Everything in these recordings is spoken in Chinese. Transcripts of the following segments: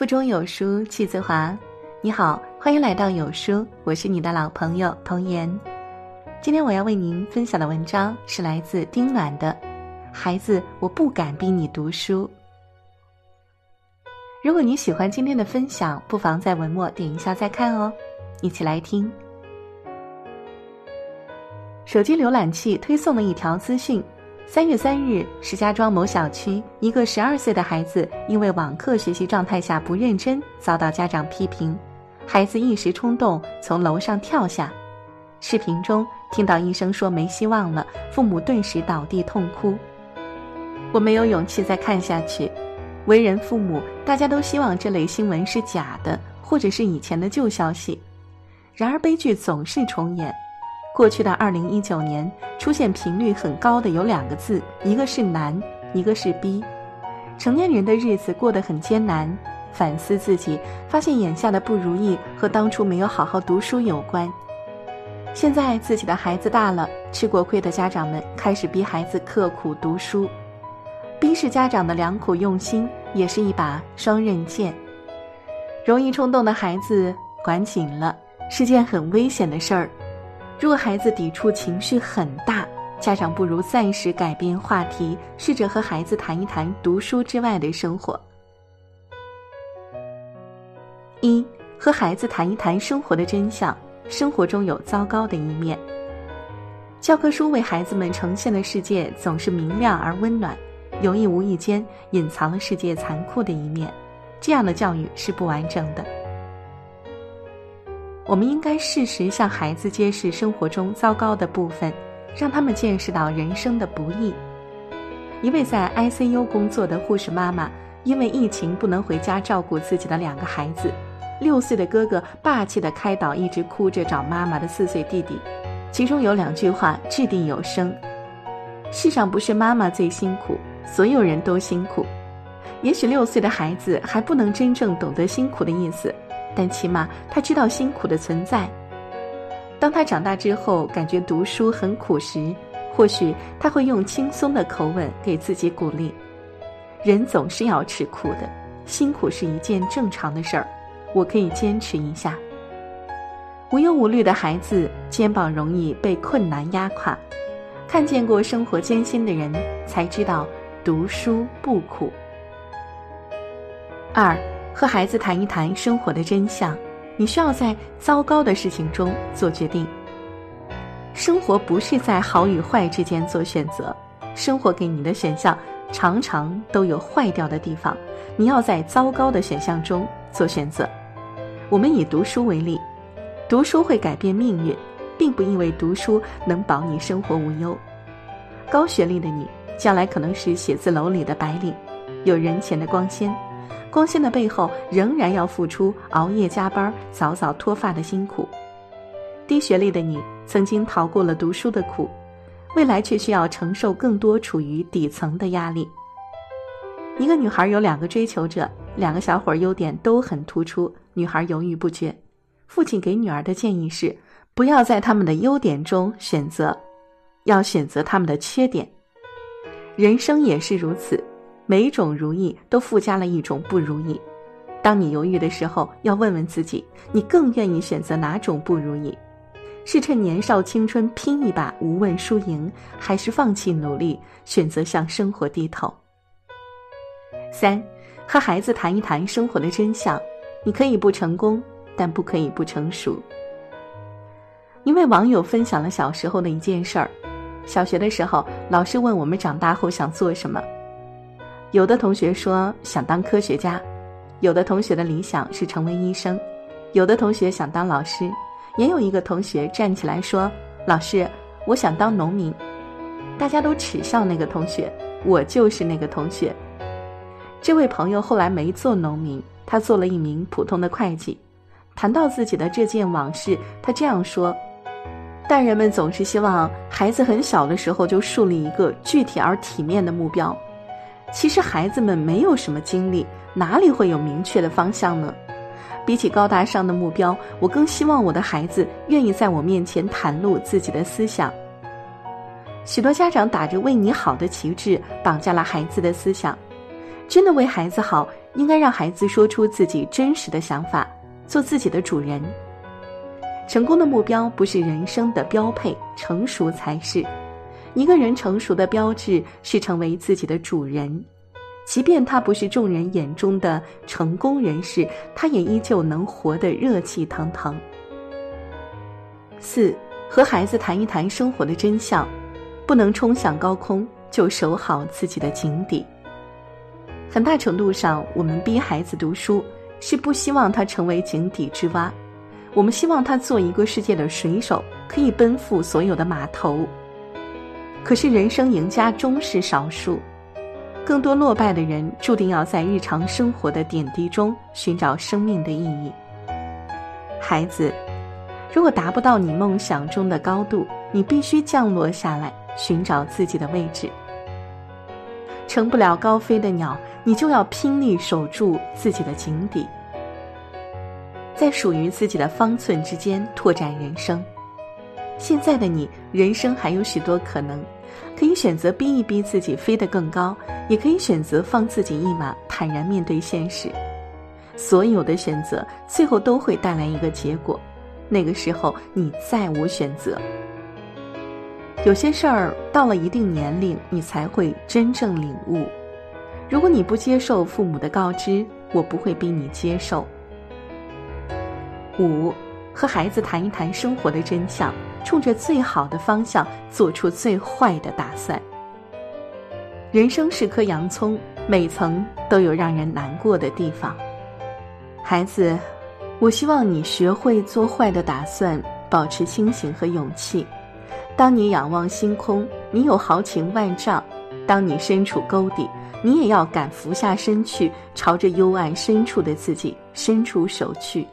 腹中有书气自华。你好，欢迎来到有书，我是你的老朋友童言。今天我要为您分享的文章是来自丁暖的《孩子，我不敢逼你读书》。如果你喜欢今天的分享，不妨在文末点一下再看哦。一起来听。手机浏览器推送了一条资讯。三月三日，石家庄某小区一个十二岁的孩子因为网课学习状态下不认真，遭到家长批评。孩子一时冲动从楼上跳下。视频中听到医生说没希望了，父母顿时倒地痛哭。我没有勇气再看下去。为人父母，大家都希望这类新闻是假的，或者是以前的旧消息。然而悲剧总是重演。过去的二零一九年，出现频率很高的有两个字，一个是难，一个是逼。成年人的日子过得很艰难，反思自己，发现眼下的不如意和当初没有好好读书有关。现在自己的孩子大了，吃过亏的家长们开始逼孩子刻苦读书，逼是家长的良苦用心，也是一把双刃剑。容易冲动的孩子管紧了，是件很危险的事儿。如果孩子抵触情绪很大，家长不如暂时改变话题，试着和孩子谈一谈读书之外的生活。一和孩子谈一谈生活的真相，生活中有糟糕的一面。教科书为孩子们呈现的世界总是明亮而温暖，有意无意间隐藏了世界残酷的一面，这样的教育是不完整的。我们应该适时向孩子揭示生活中糟糕的部分，让他们见识到人生的不易。一位在 ICU 工作的护士妈妈，因为疫情不能回家照顾自己的两个孩子，六岁的哥哥霸气地开导一直哭着找妈妈的四岁弟弟，其中有两句话掷地有声：“世上不是妈妈最辛苦，所有人都辛苦。”也许六岁的孩子还不能真正懂得辛苦的意思。但起码他知道辛苦的存在。当他长大之后，感觉读书很苦时，或许他会用轻松的口吻给自己鼓励：“人总是要吃苦的，辛苦是一件正常的事儿，我可以坚持一下。”无忧无虑的孩子肩膀容易被困难压垮。看见过生活艰辛的人，才知道读书不苦。二。和孩子谈一谈生活的真相，你需要在糟糕的事情中做决定。生活不是在好与坏之间做选择，生活给你的选项常常都有坏掉的地方，你要在糟糕的选项中做选择。我们以读书为例，读书会改变命运，并不意味读书能保你生活无忧。高学历的你，将来可能是写字楼里的白领，有人前的光鲜。光鲜的背后，仍然要付出熬夜加班、早早脱发的辛苦。低学历的你，曾经逃过了读书的苦，未来却需要承受更多处于底层的压力。一个女孩有两个追求者，两个小伙优点都很突出，女孩犹豫不决。父亲给女儿的建议是：不要在他们的优点中选择，要选择他们的缺点。人生也是如此。每种如意都附加了一种不如意。当你犹豫的时候，要问问自己：你更愿意选择哪种不如意？是趁年少青春拼一把，无问输赢，还是放弃努力，选择向生活低头？三，和孩子谈一谈生活的真相。你可以不成功，但不可以不成熟。一位网友分享了小时候的一件事儿：小学的时候，老师问我们长大后想做什么。有的同学说想当科学家，有的同学的理想是成为医生，有的同学想当老师，也有一个同学站起来说：“老师，我想当农民。”大家都耻笑那个同学，我就是那个同学。这位朋友后来没做农民，他做了一名普通的会计。谈到自己的这件往事，他这样说：“大人们总是希望孩子很小的时候就树立一个具体而体面的目标。”其实孩子们没有什么经历，哪里会有明确的方向呢？比起高大上的目标，我更希望我的孩子愿意在我面前袒露自己的思想。许多家长打着为你好的旗帜，绑架了孩子的思想。真的为孩子好，应该让孩子说出自己真实的想法，做自己的主人。成功的目标不是人生的标配，成熟才是。一个人成熟的标志是成为自己的主人，即便他不是众人眼中的成功人士，他也依旧能活得热气腾腾。四，和孩子谈一谈生活的真相，不能冲向高空，就守好自己的井底。很大程度上，我们逼孩子读书，是不希望他成为井底之蛙，我们希望他做一个世界的水手，可以奔赴所有的码头。可是，人生赢家终是少数，更多落败的人注定要在日常生活的点滴中寻找生命的意义。孩子，如果达不到你梦想中的高度，你必须降落下来，寻找自己的位置。成不了高飞的鸟，你就要拼力守住自己的井底，在属于自己的方寸之间拓展人生。现在的你，人生还有许多可能，可以选择逼一逼自己飞得更高，也可以选择放自己一马，坦然面对现实。所有的选择最后都会带来一个结果，那个时候你再无选择。有些事儿到了一定年龄，你才会真正领悟。如果你不接受父母的告知，我不会逼你接受。五，和孩子谈一谈生活的真相。冲着最好的方向做出最坏的打算。人生是颗洋葱，每层都有让人难过的地方。孩子，我希望你学会做坏的打算，保持清醒和勇气。当你仰望星空，你有豪情万丈；当你身处沟底，你也要敢俯下身去，朝着幽暗深处的自己伸出手去。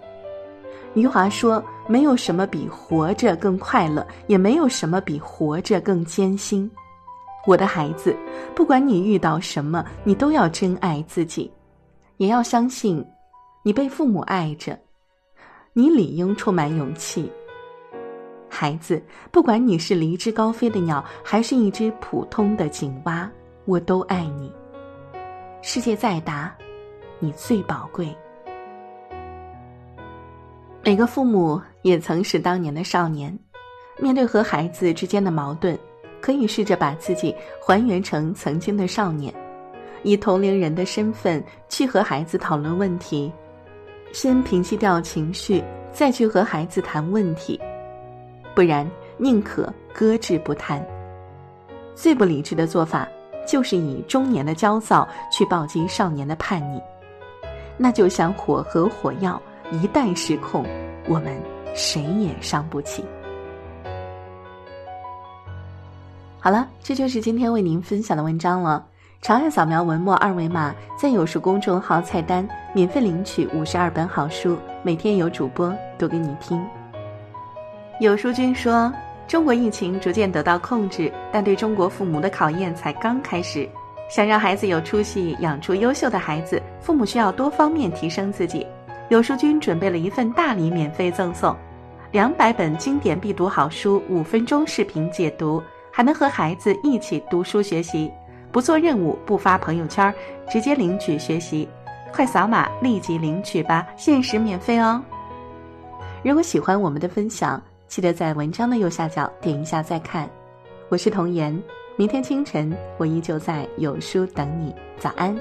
余华说：“没有什么比活着更快乐，也没有什么比活着更艰辛。”我的孩子，不管你遇到什么，你都要珍爱自己，也要相信，你被父母爱着，你理应充满勇气。孩子，不管你是离枝高飞的鸟，还是一只普通的井蛙，我都爱你。世界再大，你最宝贵。每个父母也曾是当年的少年，面对和孩子之间的矛盾，可以试着把自己还原成曾经的少年，以同龄人的身份去和孩子讨论问题，先平息掉情绪，再去和孩子谈问题，不然宁可搁置不谈。最不理智的做法，就是以中年的焦躁去暴击少年的叛逆，那就像火和火药。一旦失控，我们谁也伤不起。好了，这就是今天为您分享的文章了。长按扫描文末二维码，在有书公众号菜单免费领取五十二本好书，每天有主播读给你听。有书君说，中国疫情逐渐得到控制，但对中国父母的考验才刚开始。想让孩子有出息，养出优秀的孩子，父母需要多方面提升自己。有书君准备了一份大礼，免费赠送两百本经典必读好书，五分钟视频解读，还能和孩子一起读书学习，不做任务，不发朋友圈，直接领取学习，快扫码立即领取吧，限时免费哦！如果喜欢我们的分享，记得在文章的右下角点一下再看。我是童言，明天清晨我依旧在有书等你，早安。